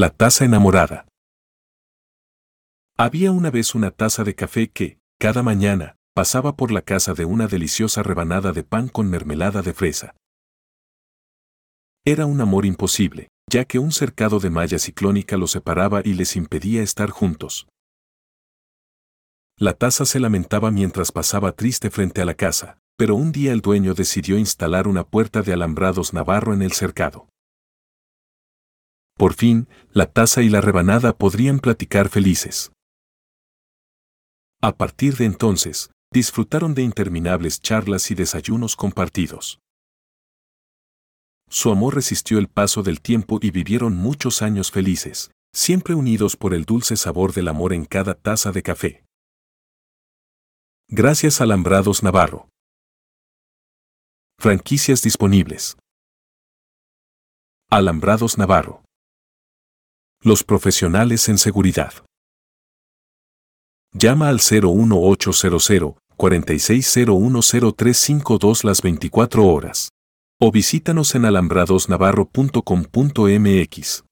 La taza enamorada. Había una vez una taza de café que, cada mañana, pasaba por la casa de una deliciosa rebanada de pan con mermelada de fresa. Era un amor imposible, ya que un cercado de malla ciclónica los separaba y les impedía estar juntos. La taza se lamentaba mientras pasaba triste frente a la casa, pero un día el dueño decidió instalar una puerta de alambrados navarro en el cercado. Por fin, la taza y la rebanada podrían platicar felices. A partir de entonces, disfrutaron de interminables charlas y desayunos compartidos. Su amor resistió el paso del tiempo y vivieron muchos años felices, siempre unidos por el dulce sabor del amor en cada taza de café. Gracias Alambrados Navarro. Franquicias disponibles. Alambrados Navarro. Los profesionales en seguridad. Llama al 01800 46010352 las 24 horas. O visítanos en alambradosnavarro.com.mx.